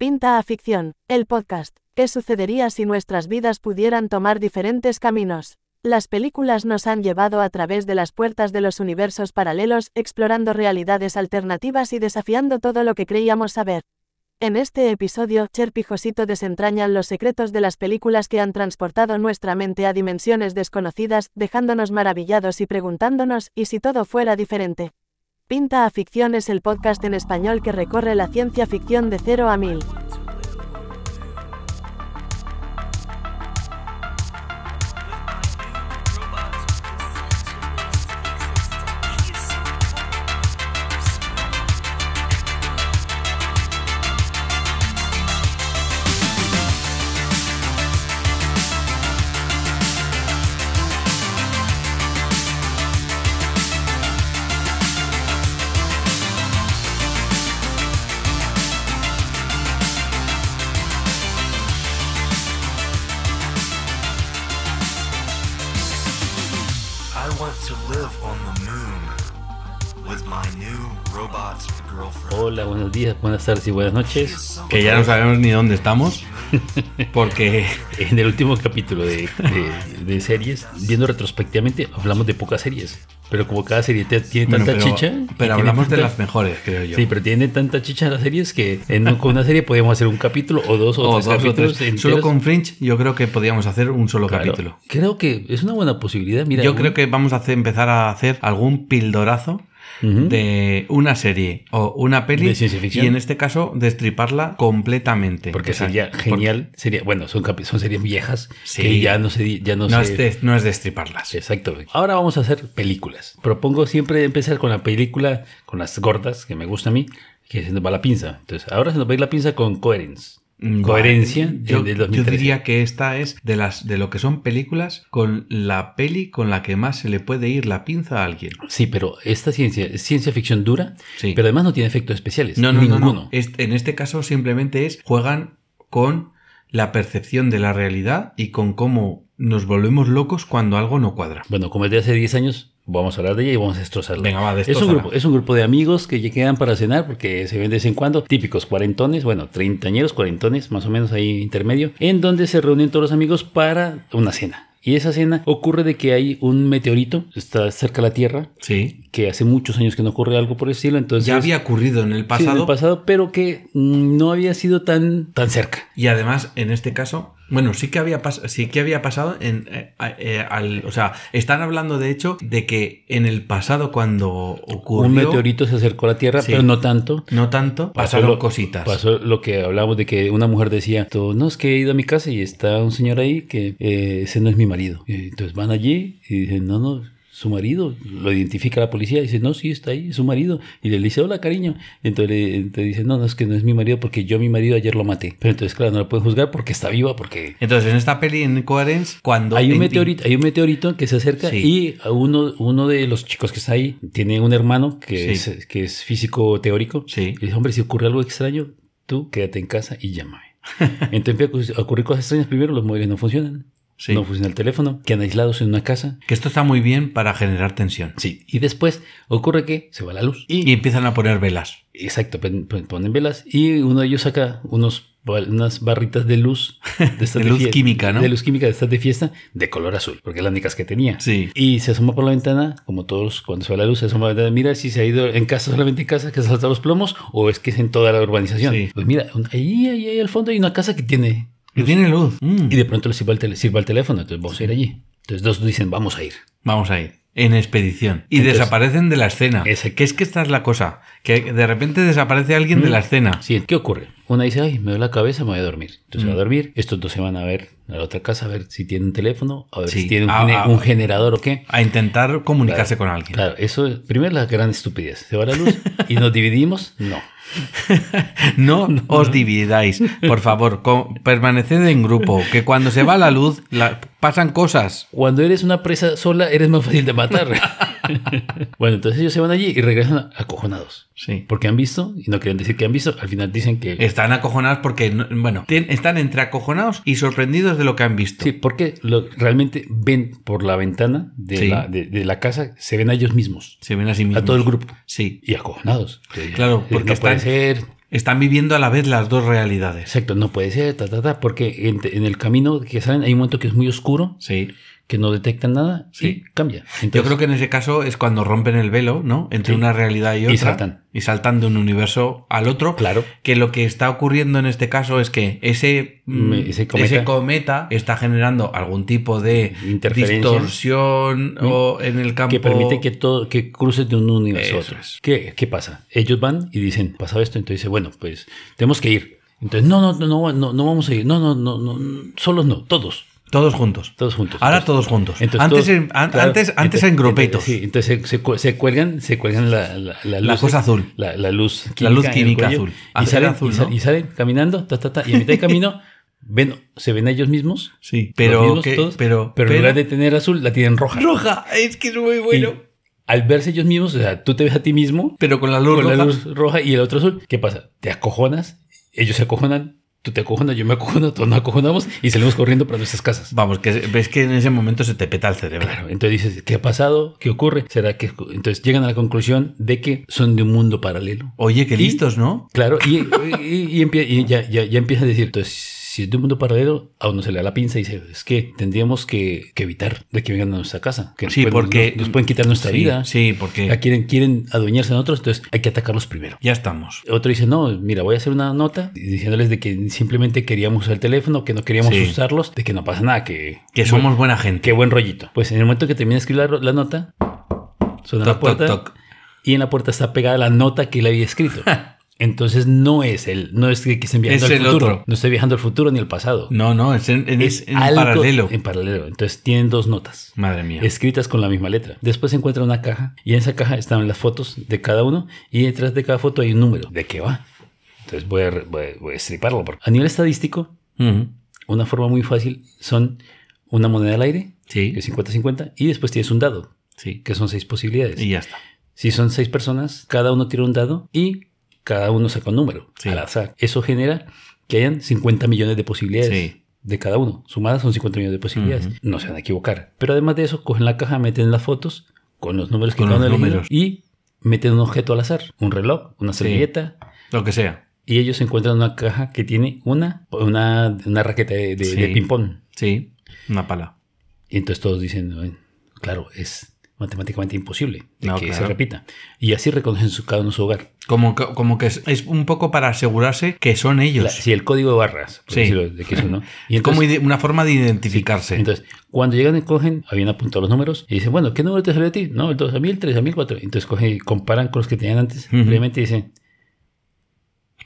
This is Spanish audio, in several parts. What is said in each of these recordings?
Pinta a Ficción, el podcast. ¿Qué sucedería si nuestras vidas pudieran tomar diferentes caminos? Las películas nos han llevado a través de las puertas de los universos paralelos, explorando realidades alternativas y desafiando todo lo que creíamos saber. En este episodio, Cherp y Josito desentrañan los secretos de las películas que han transportado nuestra mente a dimensiones desconocidas, dejándonos maravillados y preguntándonos, ¿y si todo fuera diferente? Pinta a Ficción es el podcast en español que recorre la ciencia ficción de cero a mil. Días, buenas tardes y buenas noches. Que ya no sabemos ni dónde estamos. Porque En el último capítulo de, de- de series, viendo retrospectivamente, hablamos de pocas series. Pero como cada serie tiene bueno, tanta pero, chicha. pero hablamos de tanta- las mejores, creo yo. Sí, pero tiene tanta chicha las series que en, con una serie podemos hacer un capítulo o dos o, o tres dos o capítulos. tres. enteros. Solo con Fringe yo creo que podríamos hacer un solo Claro. capítulo. Creo que es una buena posibilidad. Mira, Yo un- creo que vamos a hacer- empezar a hacer algún pildorazo De una serie o una peli De ciencia ficción. y en este caso destriparla completamente. Porque sería porque genial. Sería, bueno, son, son series viejas Sí. que ya no se. Ya no No, se- es de- no es destriparlas. Exacto. Ahora vamos a hacer películas. Propongo siempre empezar con la película, con las gordas, que me gusta a mí, que se nos va la pinza. Entonces, ahora se nos va a ir la pinza con Coherence. Mm, Coherencia. Yo, del yo 2013. diría que esta es de las de lo que son películas con la peli con la que más se le puede ir la pinza a alguien. Sí, pero esta ciencia es ciencia ficción dura, Sí. pero además no tiene efectos especiales. No, no, no, ninguno. no. Este- en este caso simplemente es juegan con la percepción de la realidad y con cómo nos volvemos locos cuando algo no cuadra. Bueno, como es de hace 10 años, vamos a hablar de ella y vamos a destrozarla. Venga, va, es un, grupo, es un grupo de amigos que quedan para cenar porque se ven de vez en cuando, típicos cuarentones, bueno, treintañeros, cuarentones, más o menos ahí intermedio, en donde se reúnen todos los amigos para una cena. Y esa cena ocurre de que hay un meteorito, está cerca de la Tierra, Sí. Que hace muchos años que no ocurre algo por el estilo, entonces... Ya había ocurrido en el Sí, en pasado el pasado, pero que mm, no había sido tan, tan cerca. y además en este caso, bueno, sí que había sí que había pasado en eh, eh, al, o sea, están hablando de hecho de que en el pasado cuando ocurrió Un meteorito se acercó a la Tierra, Sí. pero no tanto. no tanto, Pasó pasaron lo- cositas. Pasó lo que hablábamos de que una mujer decía, "Tú, no, es que he ido a mi casa y está un señor ahí que eh, ese no es mi marido. Y entonces van allí y dicen, no, no, su marido. Lo identifica la policía y dice, no, sí, está ahí, es su marido. Y le dice, hola, cariño. Entonces, le- entonces dice, no, no, es que no es mi marido porque yo a mi marido ayer lo maté. Pero entonces, claro, no lo pueden juzgar porque está viva, porque... Entonces, en esta peli en Coherence, cuando Hay un, meteorito, hay un meteorito que se acerca Sí. y uno, uno de los chicos que está ahí tiene un hermano que, Sí. es, que es físico teórico. Sí. Y dice, hombre, si ocurre algo extraño, tú quédate en casa y llámame. Entonces ocurrir cosas extrañas. Primero, los móviles no funcionan. Sí. No funciona el teléfono. Quedan aislados en una casa. que esto está muy bien para generar tensión. Sí. Y después ocurre que se va la luz. Y empiezan a poner velas. Exacto, pon- pon- ponen velas y uno de ellos saca unos, unas barritas de luz. De, De luz química, ¿no? De luz química de estas de fiesta de color azul, porque es las únicas que tenía. Sí. Y se asoma por la ventana, como todos cuando se va la luz, se asoma por la ventana, mira si se ha ido en casa, solamente en casa, que se salta los plomos, o es que es en toda la urbanización. Sí. Pues mira, ahí, ahí, ahí al fondo hay una casa que tiene... Tiene luz. Mm. Y de pronto le sirva el, sirva el teléfono, entonces vamos a ir allí. Entonces dos dicen, vamos a ir. Vamos a ir. En expedición. Y Entonces- desaparecen de la escena. Ese- Que es que esta es la cosa. Que de repente desaparece alguien de la escena. Sí, ¿qué ocurre? Una dice, ay, me duele la cabeza, me voy a dormir. Entonces Mm. va a dormir. Estos dos se van a ver a la otra casa a ver si tienen un teléfono, a ver Sí. si tienen un, ah, un generador o qué. A intentar comunicarse con alguien. Claro, eso es, primero la gran estupidez. Se va la luz y nos dividimos. No. No os dividáis. Por favor, permaneced en grupo. Que cuando se va la luz, la- pasan cosas. Cuando eres una presa sola, eres más fácil de matar. bueno, entonces ellos se van allí y regresan acojonados. Sí. Porque han visto y no quieren decir que han visto. Al final dicen que. Están acojonados porque, no- bueno, están entre acojonados y sorprendidos de lo que han visto. Sí, porque lo, realmente ven por la ventana de, Sí. la, de, de la casa, se ven a ellos mismos, Se ven a sí mismos. a todo el grupo. Sí. Y acojonados. Claro, porque no puede están- ser. Están viviendo a la vez las dos realidades. Exacto, no puede ser, ta, ta, ta, porque en, en el camino que salen hay un momento que es muy oscuro, Sí. Que no detectan nada Sí. y cambia. Yo creo que en ese caso es cuando rompen el velo, ¿no? Entre Sí. una realidad y otra. Y saltan. Y saltan de un universo al otro. Claro. Que lo que está ocurriendo en este caso es que ese, mm, ese cometa- está generando algún tipo de distorsión o en el campo. que permite que todo que cruces de un universo a otro. ¿Qué, ¿Qué pasa? Ellos van y dicen, pasado esto, entonces dice, bueno, pues tenemos que ir. Entonces, no, no, no, no, no, no vamos a ir. No, no, no, no, solos no, todos. Todos juntos. Todos juntos. Ahora todos juntos. entonces antes, todos- en, an- claro, antes, antes en grupitos. Sí, entonces se, se se cuelgan, se cuelgan la, la, la La luz- cosa azul. La, la luz La luz química azul. Y salen, azul, ¿no? y salen caminando, ta, ta, ta, y a mitad de camino ven, se ven a ellos mismos. Sí, pero, mismos que- todos, pero, pero en lugar de tener azul, la tienen roja. roja. Es que es muy bueno. Y al verse ellos mismos, o sea, tú te ves a ti mismo pero con la luz con roja. la luz roja y el otro azul. ¿Qué pasa? Te acojonas, ellos se acojonan, tú te acojonas, yo me acojono, todos nos acojonamos y salimos corriendo para nuestras casas. Vamos, que ves que en ese momento se te peta el cerebro. Claro, entonces dices, ¿qué ha pasado? ¿Qué ocurre? ¿Será que...? Entonces llegan a la conclusión de que son de un mundo paralelo. Oye, qué Y- listos, ¿no? Claro, y, y, y ya, ya, ya empieza a decir, entonces, si es de un mundo paralelo, a uno se le da la pinza y dice, es que tendríamos que, que evitar de que vengan a nuestra casa. Que nos Sí, pueden- porque- nos, nos pueden quitar nuestra Sí, vida. Sí, porque Ya quieren, quieren adueñarse de nosotros, entonces hay que atacarlos primero. ya estamos. Otro dice, no, mira, voy a hacer una nota diciéndoles de que simplemente queríamos usar el teléfono, que no queríamos Sí. usarlos, de que no pasa nada, que... Que somos buena gente. Qué buen rollito. Pues en el momento que termina de escribir la, la nota, suena la Toc, toc, puerta toc. y en la puerta está pegada la nota que él había escrito. Entonces no es él, no es que estén viajando Es al el futuro. otro. No estoy viajando al futuro ni al pasado. No, no, es en, en- es en algo paralelo. En paralelo. Entonces tienen dos notas. Madre mía. Escritas con la misma letra. Después se encuentra una caja y en esa caja están las fotos de cada uno y detrás de cada foto hay un número. ¿De qué va? Entonces voy a, voy a- voy a estriparlo. porque A nivel estadístico, una forma muy fácil son una moneda al aire, Sí, que es 50-50, y después tienes un dado, sí. que son seis posibilidades. Y ya está. Si son seis personas, cada uno tira un dado y cada uno saca un número Sí. al azar. Eso genera que hayan 50 millones de posibilidades Sí. de cada uno. Sumadas son 50 millones de posibilidades. No se van a equivocar. Pero además de eso, cogen la caja, meten las fotos con los números que uno elegido números. y meten un objeto al azar. Un reloj, una Sí. servilleta. Lo que sea. Y ellos encuentran una caja que tiene una, una, una raqueta de, de- Sí. de ping-pong. Sí, una pala. Y entonces todos dicen, "Bueno, claro, es matemáticamente imposible de No, que se repita. Y así reconocen su, cada uno su hogar. Como que, como que es, es un poco para asegurarse que son ellos. La- sí, el código de barras, por Sí. decirlo de que eso, ¿no? Y Es como entonces, ide- una forma de identificarse. entonces, cuando llegan y cogen, habían apuntado los números y dicen, bueno, ¿qué número te salió a ti? No, el 2 a 1000, 3 a 1004. Entonces cogen y comparan con los que tenían antes, y dicen,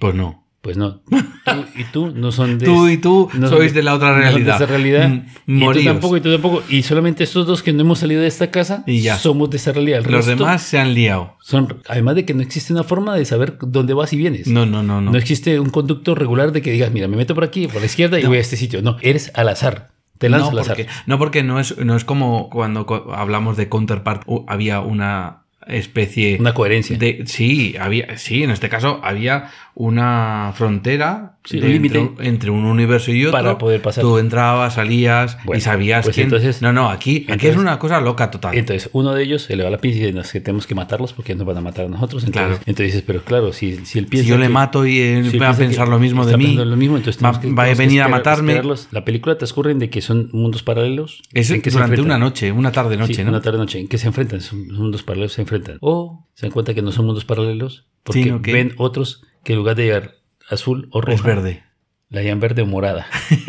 pues no. Pues no, tú y tú no son de... Tú y tú no sois de la otra no realidad. de esa realidad. Mm, y tú tampoco, y tú tampoco. Y solamente estos dos que no hemos salido de esta casa Y ya. somos de esa realidad. El Los demás se han liado. son, además de que no existe una forma de saber dónde vas y vienes. No, no, no, no. No existe un conducto regular de que digas, mira, me meto por aquí, por la izquierda y No. voy a este sitio. No, eres al azar. Te lanzas no, al azar. porque, no, porque no es, no es como cuando hablamos de Counterpart, había una especie Una coherencia. de. Sí, había, sí, en este caso había una frontera Sí, de un entre, entre un universo y otro. Para poder pasar. Tú entrabas, salías y Bueno, sabías pues quién. entonces- no, no, aquí, aquí entonces- es una cosa loca total. Entonces, uno de ellos se le va la pinza y dice, "No, es que tenemos que matarlos porque nos van a matar a nosotros. Entonces, Claro. entonces dices, pero claro, si, si él piensa si yo le que- mato y él si va a pensar lo mismo de mí, lo mismo, entonces va, que- va a venir a matarme. esperarlos. La película transcurre en de que son mundos paralelos. Es en que se durante enfrentan. una noche, una tarde-noche, Sí, ¿no? Una tarde-noche. ¿En que se enfrentan? Son son mundos paralelos se enfrentan. O se dan cuenta que no son mundos paralelos porque ven otros que en lugar de llegar azul o roja, Es verde. la llaman verde o morada.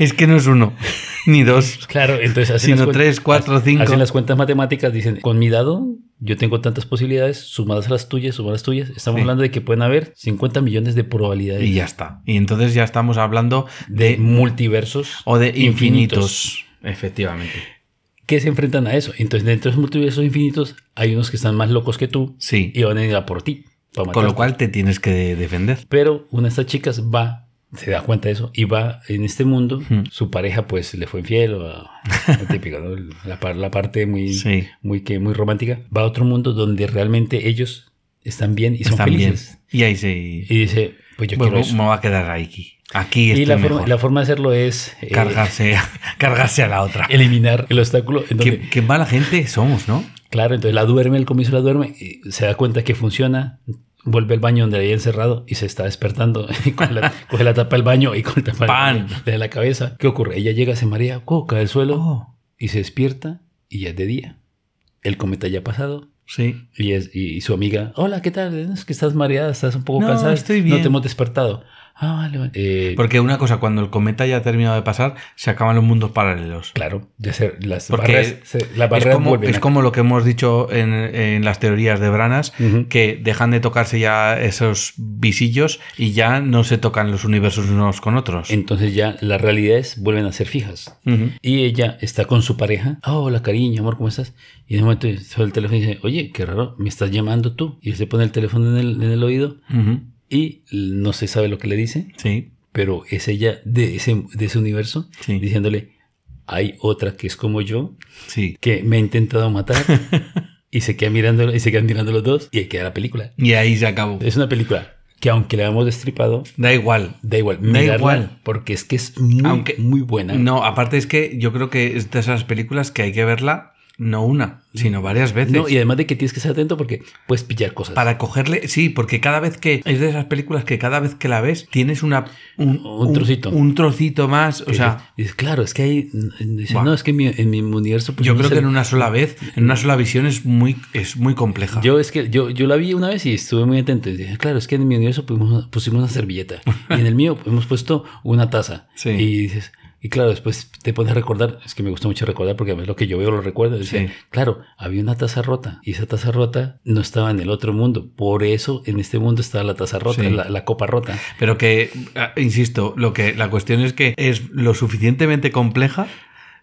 Es que no es uno, ni dos. Claro, entonces hacen Sino las tres, cuatro, cinco. Hacen las cuentas matemáticas, dicen, con mi dado yo tengo tantas posibilidades, sumadas a las tuyas, sumadas a las tuyas. Estamos Sí. hablando de que pueden haber 50 millones de probabilidades Y ya está. Y entonces ya estamos hablando de de. multiversos o de infinitos. infinitos. Efectivamente. Que se enfrentan a eso. Entonces, dentro de esos multiversos infinitos, hay unos que están más locos que tú Sí. y van a ir a por ti. Con lo cual te tienes que de- defender. Pero una de estas chicas va, se da cuenta de eso y va en este mundo. Hmm. Su pareja, pues, le fue infiel, o lo típico, ¿no? La, la parte muy, Sí. muy, que, muy romántica. Va a otro mundo donde realmente ellos están bien y son Están bien. felices. Y ahí se. Y dice, pues yo Bueno, quiero eso. me va a quedar aquí. Aquí Y la mejor. forma, la forma de hacerlo es eh, Cargarse, a la otra. eliminar el obstáculo. Qué, qué mala gente somos, ¿no? Claro, entonces la duerme, al comienzo la duerme, y se da cuenta que funciona, vuelve al baño donde había encerrado y se está despertando. Y coge, la, coge la tapa del baño y con la tapa del ¡Pan! de la cabeza. ¿Qué ocurre? Ella llega, se marea, ¡co! cae al suelo Oh, y se despierta y ya es de día. El cometa ya ha pasado. Sí. Y, es, y, y su amiga, hola, ¿qué tal? Es que estás mareada, estás un poco No, cansada. estoy No bien. te hemos despertado. Ah, vale, vale. Eh, Porque una cosa, cuando el cometa ya ha terminado de pasar, se acaban los mundos paralelos. claro, de ser las Porque barreras, se- las Es barreras como, es como lo que hemos dicho en, en las teorías de Branas, Ujú. que dejan de tocarse ya esos visillos y ya no se tocan los universos unos con otros. Entonces ya las realidades vuelven a ser fijas. Ujú. Y ella está con su pareja. Oh, hola, cariño, amor, ¿cómo estás? Y de momento se va el teléfono y dice, oye, qué raro, me estás llamando tú. Y él se pone el teléfono en el, en el oído Ujú. Y no se sabe lo que le dice, Sí, pero es ella de ese, de ese universo Sí. diciéndole, hay otra que es como yo, sí. que me ha intentado matar. y se queda mirando, y se quedan mirando los dos y ahí queda la película. Y ahí se acabó. Es una película que aunque la hemos destripado, Da igual. da igual. Da igual. Porque es que es muy, Aunque- muy buena. No, aparte es que yo creo que es de esas películas que hay que verla no una, sino varias veces. No, y además de que tienes que estar atento porque puedes pillar cosas. Para cogerle, sí, porque cada vez que es de esas películas que cada vez que la ves tienes una un, Un trocito. un, trocito más, o sea, dices, claro, es que hay. dices, no, es que en mi, en mi universo. pues, yo no creo que en una sola vez, en una sola visión es muy es muy compleja. Yo es que yo, yo la vi una vez y estuve muy atento. Y dije, claro, es que en mi universo pusimos, pusimos una servilleta. y en el mío hemos puesto una taza. Sí. Y dices, y claro, después te pones a recordar, es que me gusta mucho recordar porque a lo que yo veo lo recuerdo. Sí. claro, había una taza rota y esa taza rota no estaba en el otro mundo. Por eso en este mundo estaba la taza rota, Sí. la, la copa rota. Pero que, ah, insisto, lo que la cuestión es que es lo suficientemente compleja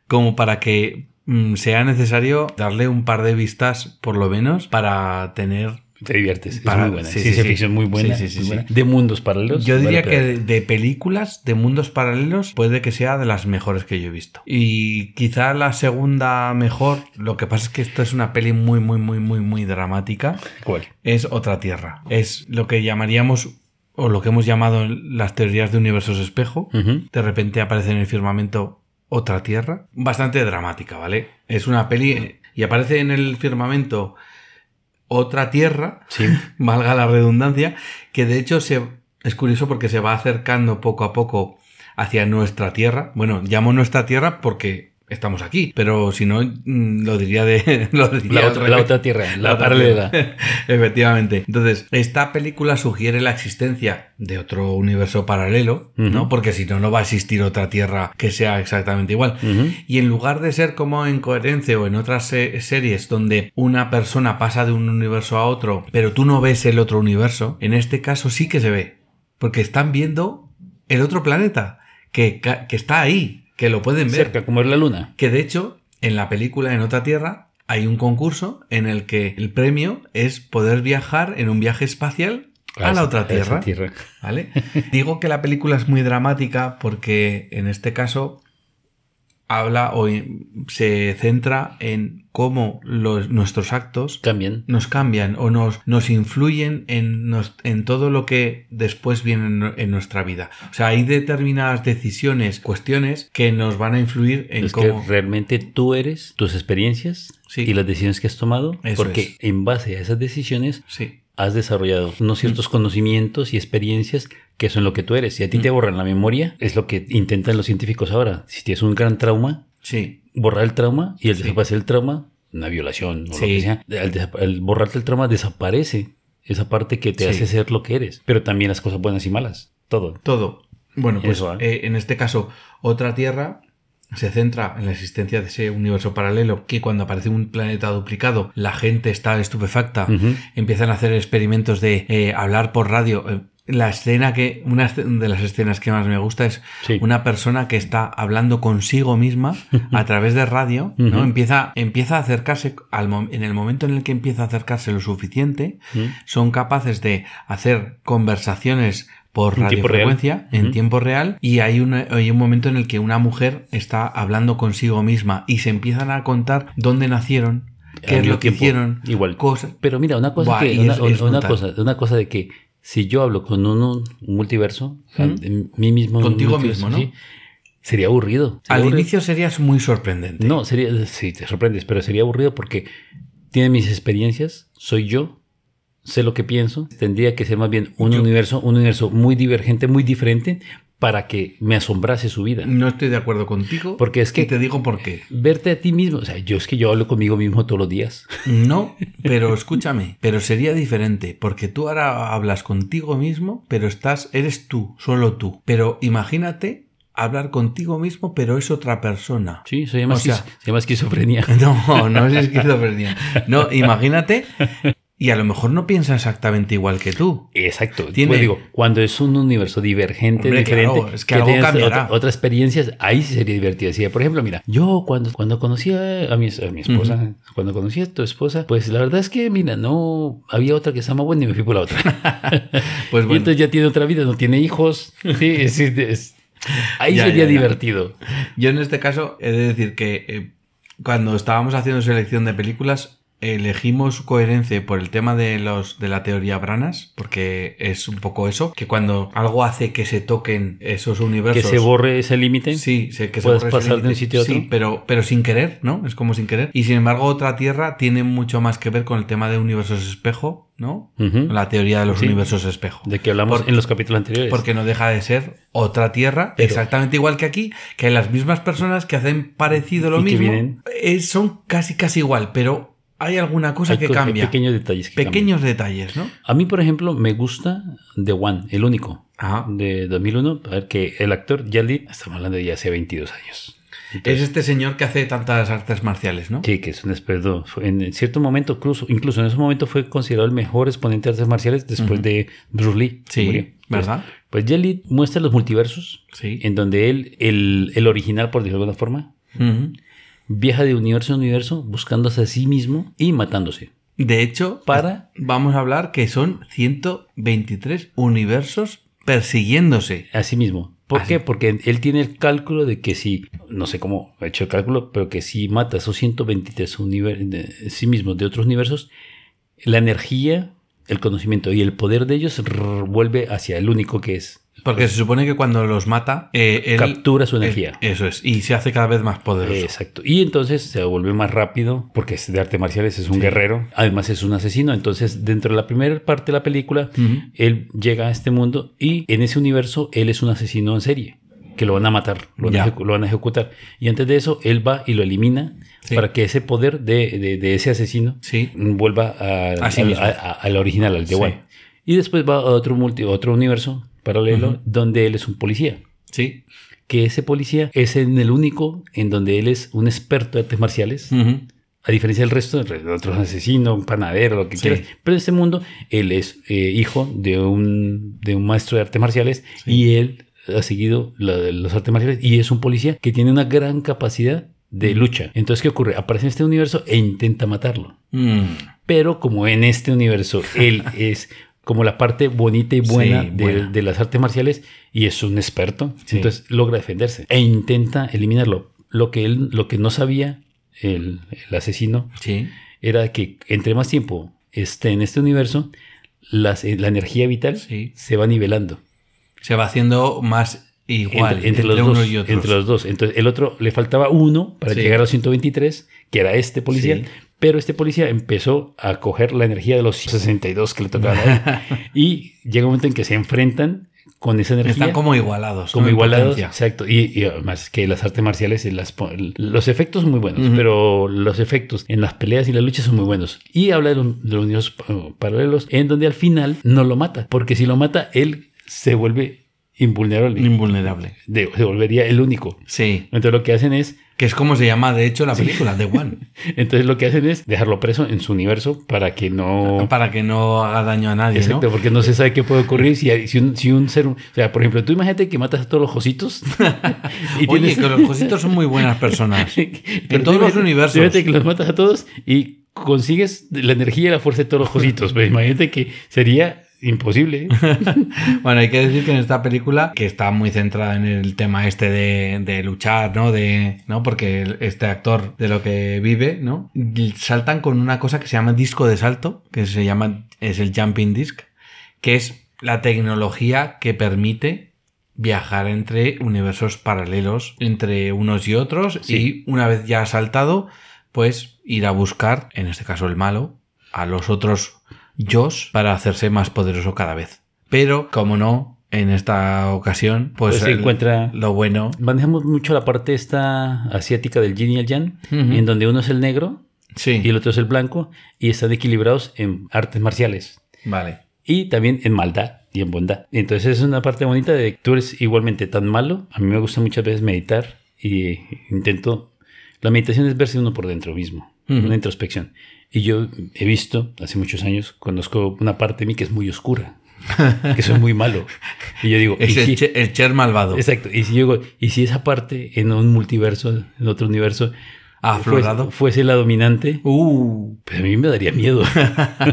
como para que mm, sea necesario darle un par de vistas, por lo menos, para tener. Te diviertes. Para- es muy buena. sí, sí, Ciencia sí. ficción muy buena. Muy buena. De mundos paralelos. Yo diría vale que de, de películas, de mundos paralelos, puede que sea de las mejores que yo he visto. Y quizá la segunda mejor, lo que pasa es que esto es una peli muy, muy, muy, muy, muy dramática. ¿Cuál? es Otra Tierra. Es lo que llamaríamos, o lo que hemos llamado las teorías de universos espejo. De repente aparece en el firmamento Otra Tierra. Bastante dramática, ¿vale? Es una peli eh, y aparece en el firmamento Otra Tierra Sí. valga la redundancia, que de hecho se, es curioso porque se va acercando poco a poco hacia nuestra tierra. Bueno, llamo nuestra tierra porque estamos aquí, pero si no, mm, lo diría de... Lo diría La otra, revés. la otra tierra, la, paralela. tierra. Efectivamente. Entonces, esta película sugiere la existencia de otro universo paralelo, ¿no? Porque si no, no va a existir otra tierra que sea exactamente igual. Y en lugar de ser como en Coherencia o en otras se- series donde una persona pasa de un universo a otro, pero tú no ves el otro universo, en este caso sí que se ve. Porque están viendo el otro planeta, que, que está ahí, que lo pueden ver. Cerca, como es la luna. Que de hecho, en la película En otra Tierra hay un concurso en el que el premio es poder viajar en un viaje espacial a, la otra Tierra. tierra. ¿Vale? Digo que la película es muy dramática porque en este caso habla o se centra en cómo los, nuestros actos Cambian. nos cambian o nos, nos influyen en, nos- en todo lo que después viene en, en nuestra vida. O sea, hay determinadas decisiones, cuestiones que nos van a influir en Es cómo... que realmente tú eres tus experiencias Sí. y las decisiones que has tomado, Eso porque es. en base a esas decisiones Sí, has desarrollado unos ciertos conocimientos y experiencias que son lo que tú eres. Si a ti te borran la memoria, es lo que intentan los científicos ahora. Si tienes un gran trauma, sí, borrar el trauma y al Sí. desaparecer el trauma, una violación o Sí. lo que sea, al, al borrarte el trauma desaparece esa parte que te hace ser lo que eres. Pero también las cosas buenas y malas, todo. todo. Bueno, pues Eso, ¿eh? eh, en este caso, otra Tierra se centra en la existencia de ese universo paralelo que cuando aparece un planeta duplicado la gente está estupefacta, empiezan a hacer experimentos de eh, hablar por radio. Eh, La escena que, una de las escenas que más me gusta es Sí. una persona que está hablando consigo misma a través de radio, ¿no? Empieza, empieza a acercarse, al en el momento en el que empieza a acercarse lo suficiente, son capaces de hacer conversaciones por En radiofrecuencia en tiempo real y hay, una- hay un momento en el que una mujer está hablando consigo misma y se empiezan a contar dónde nacieron, qué es lo que hicieron, Igual. cosas. Pero mira, una cosa Buah, que una, es- es una brutal. cosa, una cosa de que si yo hablo con un, un multiverso, mí mismo, un Contigo mismo, ¿no? sí, sería aburrido. Sería Al aburrido. inicio serías muy sorprendente. No, sería, sí, te sorprendes, pero sería aburrido porque tiene mis experiencias, soy yo, sé lo que pienso. Tendría que ser más bien un Yo- universo, un universo muy divergente, muy diferente, para que me asombrase su vida. No estoy de acuerdo contigo. Porque es que- y te digo por qué. Verte a ti mismo, o sea, yo es que yo hablo conmigo mismo todos los días. No, pero escúchame, pero sería diferente, porque tú ahora hablas contigo mismo, pero estás, eres tú, solo tú. Pero imagínate hablar contigo mismo, pero es otra persona. Sí, se llama, O sea- se llama esquizofrenia. No, no es esquizofrenia. No, imagínate, y a lo mejor no piensa exactamente igual que tú. Exacto. Tiene- Pues digo, cuando es un universo divergente, Hombre, diferente, claro, es que algo cambiará. otra- otras experiencias, ahí sí sería divertido. Decía, por ejemplo, mira, yo cuando, cuando conocí a, a mi, a mi esposa, cuando conocí a tu esposa, pues la verdad es que, mira, no había otra que estaba más buena y me fui por la otra. Pues Y entonces ya tiene otra vida, no tiene hijos. Sí, es- es- es- ahí Ya, sería ya, ya. divertido. yo en este caso he de decir que eh, cuando estábamos haciendo selección de películas, elegimos coherencia por el tema de los de la teoría Branas, porque es un poco eso, que cuando algo hace que se toquen esos Que universos. se borre ese límite. Sí, sé que se Puedes borre ese pasar de un sitio a otro. Sí, pero, pero sin querer, ¿no? Es como sin querer. Y sin embargo, otra tierra tiene mucho más que ver con el tema de universos espejo, ¿no? Ujú. La teoría de los Sí. universos espejo. De que hablamos en los capítulos anteriores. Porque no deja de ser otra tierra, Pero- exactamente igual que aquí, que las mismas personas que hacen parecido lo que mismo vienen- eh, son casi casi igual, pero hay alguna cosa Hay que co- hay cambia. pequeños detalles que cambian. Pequeños detalles, ¿no? A mí, por ejemplo, me gusta The One, el único, Ajá. de 2001. A ver, que el actor Jalid, estamos hablando de ya hace 22 años. Es este señor que hace tantas artes marciales, ¿no? Sí, que es un experto. En cierto momento, incluso, incluso en ese momento fue considerado el mejor exponente de artes marciales después de Bruce Lee. Sí, murió. ¿verdad? Pues, pues Jalid muestra los multiversos, Sí. en donde él, el, el original, por decirlo de alguna forma, Ujú. Viaja de universo en universo buscándose a sí mismo y matándose. De hecho, Para- vamos a hablar que son 123 universos persiguiéndose. A sí mismo. ¿Por Así. qué? Porque él tiene el cálculo de que si, no sé cómo ha hecho el cálculo, pero que si mata esos 123 univer- de sí mismos de otros universos, la energía, el conocimiento y el poder de ellos vuelve hacia el único que es. Porque se supone que cuando los mata, eh, él- Captura su energía. eh, eso es. Y se hace cada vez más poderoso. Exacto. Y entonces se vuelve más rápido porque es de arte marciales, es un Sí. guerrero, además es un asesino. Entonces, dentro de la primera parte de la película, él llega a este mundo y en ese universo él es un asesino en serie. Que lo van a matar, lo van, a, Ya. ejecu- lo van a ejecutar. Y antes de eso, él va y lo elimina Sí. para que ese poder de, de- de ese asesino Sí. vuelva a- A sí al, a- original, al de. One. Y después va a otro, multi, otro universo paralelo Ujú. donde él es un policía Sí. que ese policía es en el único en donde él es un experto de artes marciales, Ujú. a diferencia del resto de otros asesinos, un panadero, lo que Sí. quieras. Pero en este mundo, él es eh, hijo de un, de un maestro de artes marciales Sí. y él ha seguido la- los artes marciales y es un policía que tiene una gran capacidad de lucha. Entonces, ¿qué ocurre? Aparece en este universo e intenta matarlo. Mm. Pero como en este universo él es como la parte bonita y buena, Sí, de, buena. de las artes marciales y es un experto, Sí. entonces logra defenderse e intenta eliminarlo. Lo que él, lo que no sabía el, el asesino Sí. era que entre más tiempo esté en este universo, las- eh, la energía vital se va nivelando Se va haciendo más igual entre, entre los uno dos, y entre los dos. Entonces el otro le faltaba uno para Sí. llegar a los 123, que era este policía. Sí. Pero este policía empezó a coger la energía de los 62 que le tocaban a él. y llega un momento en que se enfrentan con esa energía. Están como igualados. como ¿no? Igualados, exacto. Y, y además que las artes marciales, y las, po- los efectos son muy buenos, pero los efectos en las peleas y las luchas son muy buenos. Y habla de los, de los universos pa- paralelos, en donde al final no lo mata, porque si lo mata, él se vuelve invulnerable. Invulnerable. De- se volvería el único. Sí. Entonces lo que hacen es, Que es como se llama, de hecho, la película, The One. entonces lo que hacen es dejarlo preso en su universo para que no Para que no haga daño a nadie, Exacto, ¿no? porque no se sabe qué puede ocurrir si, si, un, si un ser... O sea, por ejemplo, tú imagínate que matas a todos los jositos. y Oye, tienes- que los cositos son muy buenas personas. Pero todos los universos. Imagínate que los matas a todos y consigues la energía y la fuerza de todos los jositos. Pero imagínate que sería imposible. Bueno, hay que decir que en esta película, que está muy centrada en el tema este de, de luchar, ¿no? De, ¿no? Porque este actor de lo que vive, ¿no? Saltan con una cosa que se llama disco de salto, que se llama, es el jumping disc, que es la tecnología que permite viajar entre universos paralelos, entre unos y otros, Sí. y una vez ya saltado, pues ir a buscar, en este caso el malo, a los otros Josh para hacerse más poderoso cada vez. Pero, como no, en esta ocasión, pues, Pues se el- encuentra- lo bueno. Manejamos mucho la parte esta asiática del yin y el yang, en donde uno es el negro Sí, y el otro es el blanco, y están equilibrados en artes marciales. vale. Y también en maldad y en bondad. Entonces es una parte bonita de que tú eres igualmente tan malo. A mí me gusta muchas veces meditar y intento... La meditación es verse uno por dentro mismo, una introspección. Y yo he visto, hace muchos años, conozco una parte de mí que es muy oscura, que soy muy malo. Y yo digo, Es ¿y el, si- el Cher malvado. Exacto. Y si, yo digo, y si esa parte en un multiverso, en otro universo, Aflorado. fuese, fuese la dominante, Uh, pues a mí me daría miedo.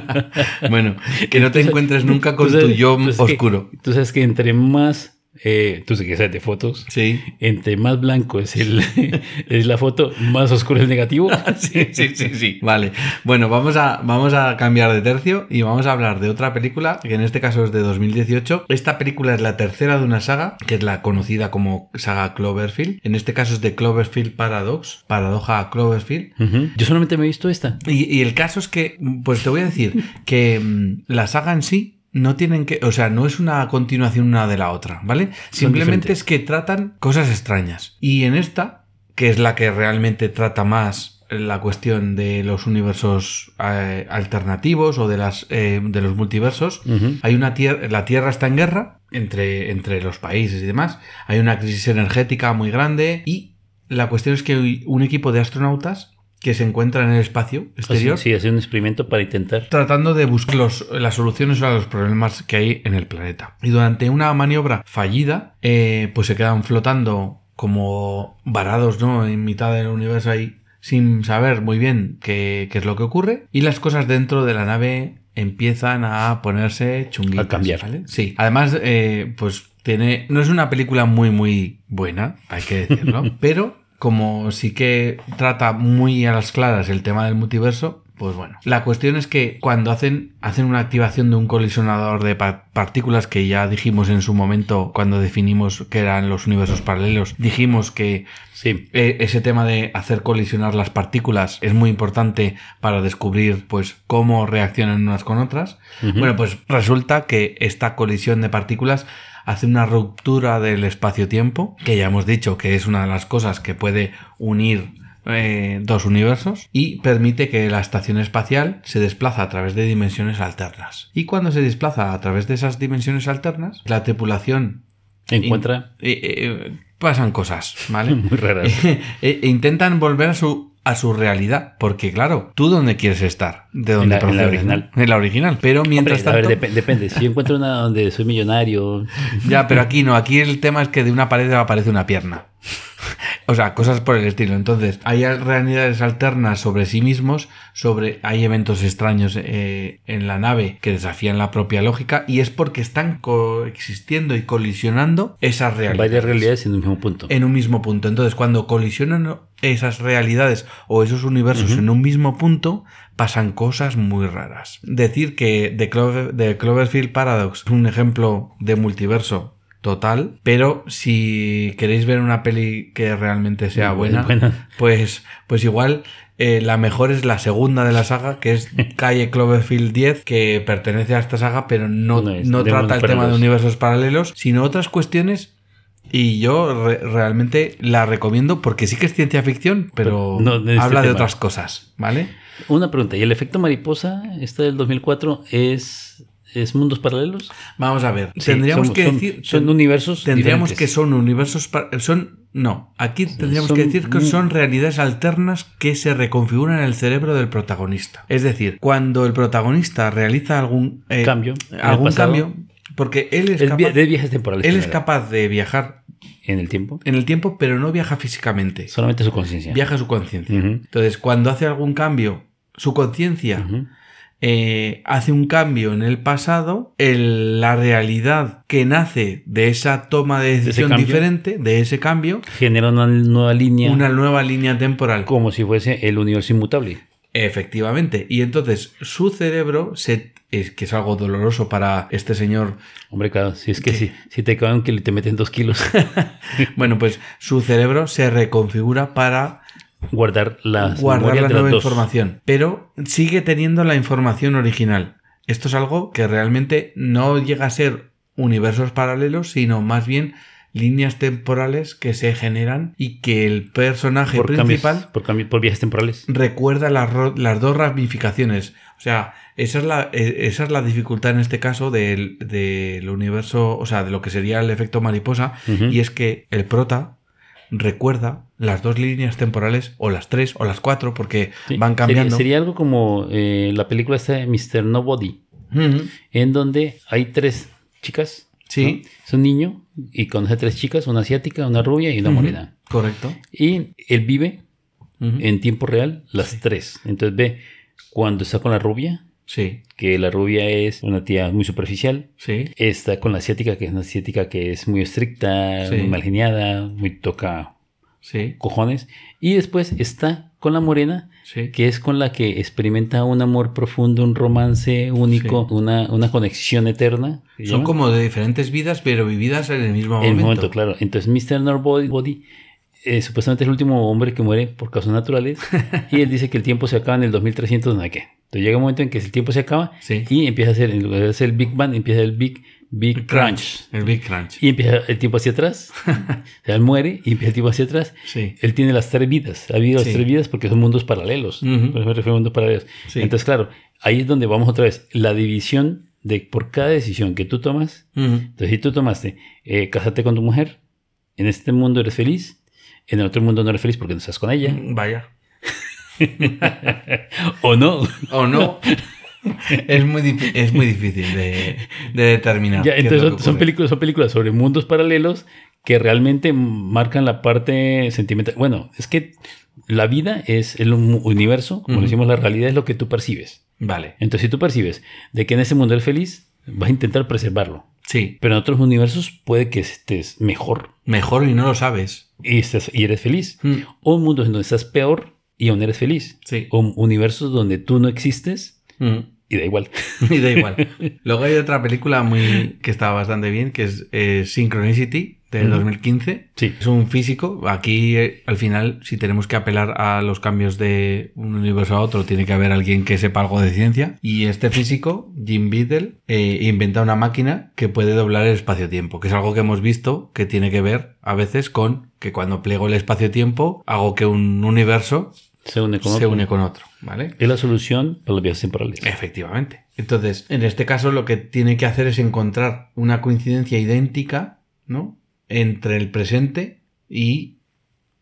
bueno, que no te encuentres nunca con sabes- tu yo sabes que- oscuro. tú sabes que entre más, eh, tú sabes que sabes de fotos, Sí. entre más blanco es, el, es la foto, más oscuro el negativo. Sí, sí, sí, sí. Vale. Bueno, vamos a, vamos a cambiar de tercio y vamos a hablar de otra película, que en este caso es de 2018. Esta película es la tercera de una saga, que es la conocida como saga Cloverfield. En este caso es de Cloverfield Paradox, paradoja Cloverfield. Yo solamente me he visto esta. Y, y el caso es que, pues te voy a decir que mm, la saga en sí no tienen que, o sea, no es una continuación una de la otra, ¿vale? Simplemente es que tratan cosas extrañas. Y en esta, que es la que realmente trata más la cuestión de los universos eh, alternativos o de las eh, de los multiversos, hay una tierra, la Tierra está en guerra entre, entre los países y demás. Hay una crisis energética muy grande y la cuestión es que un equipo de astronautas que se encuentra en el espacio exterior Sí, hacer un experimento para intentar. tratando de buscar los- las soluciones a los problemas que hay en el planeta. Y durante una maniobra fallida, eh, pues se quedan flotando como varados, ¿no? En mitad del universo ahí, sin saber muy bien qué, qué es lo que ocurre. Y las cosas dentro de la nave empiezan a ponerse chunguitas. A cambiar. ¿vale? Sí. Además, eh, pues tiene. No es una película muy, muy buena, hay que decirlo. pero como sí que trata muy a las claras el tema del multiverso, pues bueno. La cuestión es que cuando hacen, hacen una activación de un colisionador de pa- partículas que ya dijimos en su momento cuando definimos que eran los universos paralelos, dijimos que Sí. eh, ese tema de hacer colisionar las partículas es muy importante para descubrir pues cómo reaccionan unas con otras. Bueno, pues resulta que esta colisión de partículas hace una ruptura del espacio-tiempo, que ya hemos dicho que es una de las cosas que puede unir eh, dos universos y permite que la estación espacial se desplaza a través de dimensiones alternas. Y cuando se desplaza a través de esas dimensiones alternas, la tripulación Encuentra eh, eh, pasan cosas, ¿vale? muy raras. E- intentan volver a su, a su realidad. Porque, claro, ¿tú dónde quieres estar? ¿De dónde En la- en la original. En la original. Pero mientras Hombre, a ver, tanto. dep- depende. Si yo encuentro una donde soy millonario, Ya, pero aquí no. Aquí el tema es que de una pared aparece una pierna. O sea, cosas por el estilo. Entonces, hay realidades alternas sobre sí mismos, sobre hay eventos extraños eh, en la nave que desafían la propia lógica y es porque están coexistiendo y colisionando esas realidades. varias realidades en un mismo punto. en un mismo punto. Entonces, cuando colisionan esas realidades o esos universos en un mismo punto, pasan cosas muy raras. Decir que The, Clover- The Cloverfield Paradox es un ejemplo de multiverso total, pero si queréis ver una peli que realmente sea buena, buena. pues, pues igual eh, la mejor es la segunda de la saga, que es Calle Cloverfield 10, que pertenece a esta saga, pero no, No trata el tema de universos paralelos, sino otras cuestiones. Y yo re- realmente la recomiendo porque sí que es ciencia ficción, pero Pero no de este habla de otras cosas, ¿vale? Una pregunta, ¿y el efecto mariposa, esta del 2004, es, es mundos paralelos? Vamos a ver. Sí, tendríamos que son- decir. son universos Tendríamos diferentes. que son universos. Son. No. Aquí tendríamos son que decir que son realidades alternas que se reconfiguran en el cerebro del protagonista. Es decir, cuando el protagonista realiza algún. eh, Cambio el Algún cambio. Porque él es, vi- capaz, de viajes temporales. él es capaz de viajar En el tiempo. en el tiempo, pero no viaja físicamente. Solamente su conciencia. Viaja su conciencia. Entonces, cuando hace algún cambio, su conciencia. Eh, hace un cambio en el pasado, el- la realidad que nace de esa toma de decisión diferente, de ese cambio, Genera una nueva línea una nueva línea temporal. como si fuese el universo inmutable. Efectivamente. Y entonces su cerebro, se, es que es algo doloroso para este señor, Hombre, claro, si es que si, si te cagan que te meten dos kilos, bueno, pues su cerebro se reconfigura para guardar las guardar la de nueva dos. información, pero sigue teniendo la información original. Esto es algo que realmente no llega a ser universos paralelos, sino más bien líneas temporales que se generan y que el personaje Por cambios, principal por, cambi- por viajes temporales. recuerda las, las dos ramificaciones. O sea, esa es la, e- esa es la dificultad en este caso del, del universo, o sea, de lo que sería el efecto mariposa, y es que el prota recuerda las dos líneas temporales, o las tres, o las cuatro, porque Sí, van sería- cambiando. Sería, algo como eh, la película esta de Mr. Nobody, en donde hay tres chicas. Sí. ¿no? Es un niño y conoce tres chicas, una asiática, una rubia y una morena. Correcto. Y él vive en tiempo real las tres. Entonces ve cuando está con la rubia, Sí, que la rubia es una tía muy superficial. sí. Está con la asiática, que es una asiática que es muy estricta, Sí. muy mal geniada, muy toca Sí, cojones. Y después está con la morena, sí. que es con la que experimenta un amor profundo, un romance único, una, una conexión eterna. ¿se Son como de diferentes vidas, pero vividas en el mismo En el momento. momento, claro. Entonces, Mr. Nobody Body, eh, supuestamente es el último hombre que muere por causas naturales. y él dice que el tiempo se acaba en el 2300, no hay qué. Entonces llega un momento en que el tiempo se acaba Sí. y empieza a ser, en lugar de ser el Big Bang, empieza el Big, Big Crunch. El Big Crunch. Y empieza el tiempo hacia atrás. o sea, él muere y empieza el tiempo hacia atrás. Sí. Él tiene las tres vidas. Ha habido las Sí. tres vidas porque son mundos paralelos. Ujú. Por eso me refiero a mundos paralelos. Entonces, claro, ahí es donde vamos otra vez. La división de por cada decisión que tú tomas. Ujú. Entonces, si tú tomaste, eh, casarte con tu mujer, en este mundo eres feliz, en el otro mundo no eres feliz porque no estás con ella. Vaya. o no. O no. es, muy es muy difícil de, de determinar. Ya, entonces son, son películas, son películas sobre mundos paralelos que realmente marcan la parte sentimental. Bueno, es que la vida es el universo, como Ujú. decimos, la realidad es lo que tú percibes. Vale. Entonces, si tú percibes de que en ese mundo eres feliz, vas a intentar preservarlo. Sí. Pero en otros universos puede que estés mejor Mejor y no lo sabes. y, y eres feliz. Mm. O mundos en donde estás peor y aún eres feliz. Sí. O universos donde tú no existes Mm. y da igual. y da igual. Luego hay otra película muy que está bastante bien, que es eh, Synchronicity, de Ujú. 2015. Sí. Es un físico. Aquí, eh, al final, si tenemos que apelar a los cambios de un universo a otro, tiene que haber alguien que sepa algo de ciencia. Y este físico, Jim Beadle, eh, inventa una máquina que puede doblar el espacio-tiempo, que es algo que hemos visto que tiene que ver a veces con que cuando pliego el espacio-tiempo, hago que un universo Se une con se otro. une con otro. ¿Vale? Es la solución para los viajes temporales. Efectivamente. Entonces, en este caso lo que tiene que hacer es encontrar una coincidencia idéntica, ¿no? Entre el presente y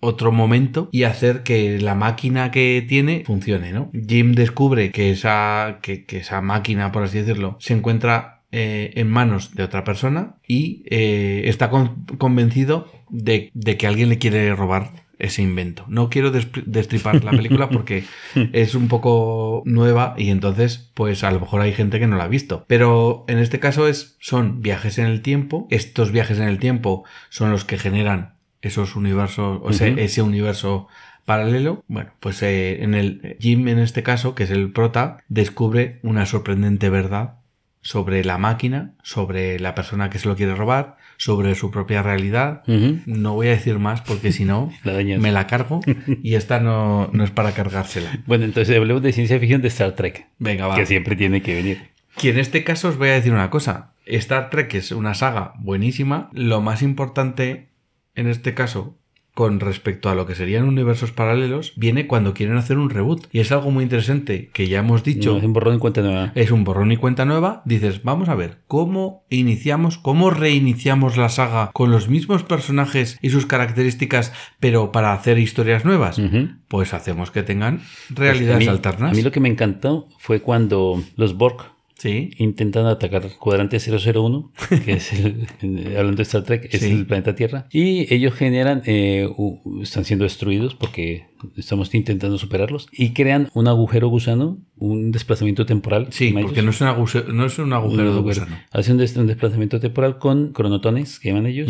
otro momento y hacer que la máquina que tiene funcione, ¿no? Jim descubre que esa, que, que esa máquina, por así decirlo, se encuentra eh, en manos de otra persona y eh, está con- convencido de, de que alguien le quiere robar ese invento. No quiero destripar la película porque es un poco nueva y entonces pues a lo mejor hay gente que no la ha visto. Pero en este caso es, son viajes en el tiempo. Estos viajes en el tiempo son los que generan esos universos, o sea, ese universo paralelo. Bueno, pues eh, en el Jim en este caso, que es el prota, descubre una sorprendente verdad sobre la máquina, sobre la persona que se lo quiere robar, sobre su propia realidad. No voy a decir más porque si no me la cargo y esta no, no es para cargársela. Bueno, entonces hablemos de ciencia ficción de Star Trek, Venga, va. que siempre tiene que venir. Y en este caso os voy a decir una cosa. Star Trek es una saga buenísima. Lo más importante en este caso con respecto a lo que serían universos paralelos viene cuando quieren hacer un reboot. Y es algo muy interesante que ya hemos dicho. No, es un borrón en cuenta nueva. es un borrón y cuenta nueva, dices, vamos a ver, ¿cómo iniciamos, cómo reiniciamos la saga con los mismos personajes y sus características, pero para hacer historias nuevas? Pues hacemos que tengan Pues realidades a mí- alternas. A mí lo que me encantó fue cuando los Borg Sí, intentan atacar cuadrante 001, que es el, en- hablando de Star Trek, es Sí. el planeta Tierra. Y ellos generan, eh, u- están siendo destruidos porque estamos intentando superarlos. Y crean un agujero gusano, un desplazamiento temporal. sí, porque no es un agujero, no es un agujero de gusano. Hacen un, des- un desplazamiento temporal con cronotones, que llaman ellos,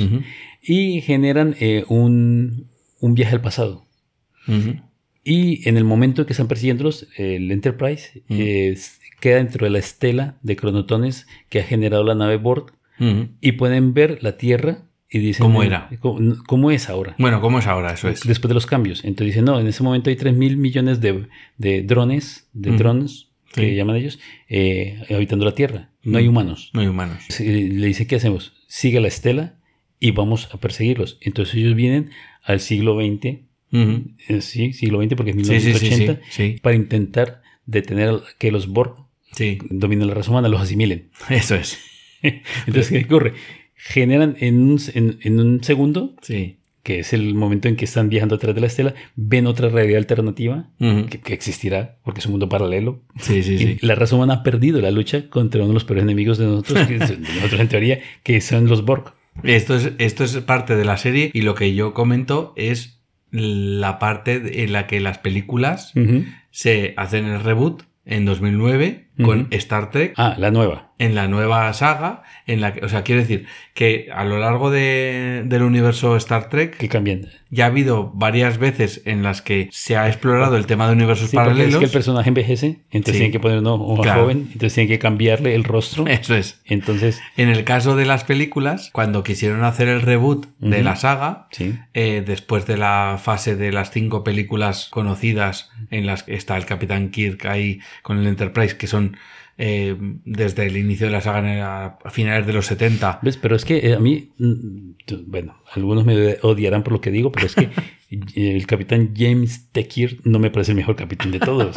y generan eh, un, un viaje al pasado. ujú. Y en el momento que están persiguiéndolos, el Enterprise eh, queda dentro de la estela de cronotones que ha generado la nave Borg y pueden ver la Tierra y dicen... ¿Cómo eh, era? ¿Cómo, cómo es ahora? Bueno, ¿cómo es ahora? Eso es. Después de los cambios. Entonces dicen, no, en ese momento hay 3 mil millones de, de drones, de drones, que llaman ellos, eh, habitando la Tierra. No hay humanos. No hay humanos. Le dice, ¿qué hacemos? Sigue la estela y vamos a perseguirlos. Entonces ellos vienen al siglo XX, Eh, sí, siglo XX porque es Sí, sí, sí, 1980, sí, sí. para intentar detener que los Borg dominen la raza humana, los asimilen. eso es. Entonces, ¿qué ocurre? Generan en un, en- en un segundo, que es el momento en que están viajando atrás de la estela, ven otra realidad alternativa que, que existirá, porque es un mundo paralelo. Sí, sí, sí. La raza humana ha perdido la lucha contra uno de los peores enemigos de nosotros, que de nosotros en teoría, que son los Borg. Esto es, esto es parte de la serie y lo que yo comento es la parte en la que las películas se hacen el reboot en 2009 con Ujú. Star Trek Ah, la nueva. En la nueva saga en la que, o sea, quiero decir que a lo largo de- del universo Star Trek Que cambian. ya ha habido varias veces en las que se ha explorado el tema de universos Sí, paralelos. es que el personaje envejece, entonces Sí. tienen que poner uno más Claro. joven, entonces tienen que cambiarle el rostro. Eso es. Entonces, En el caso de las películas, cuando quisieron hacer el reboot de la saga, sí. eh, después de la fase de las cinco películas conocidas en las que está el Capitán Kirk ahí con el Enterprise, que son eh, desde el inicio de la saga a finales de los 70. ¿Ves? Pero es que eh, a mí, mm, bueno, algunos me odiarán por lo que digo, pero es que el capitán James Tekir no me parece el mejor capitán de todos.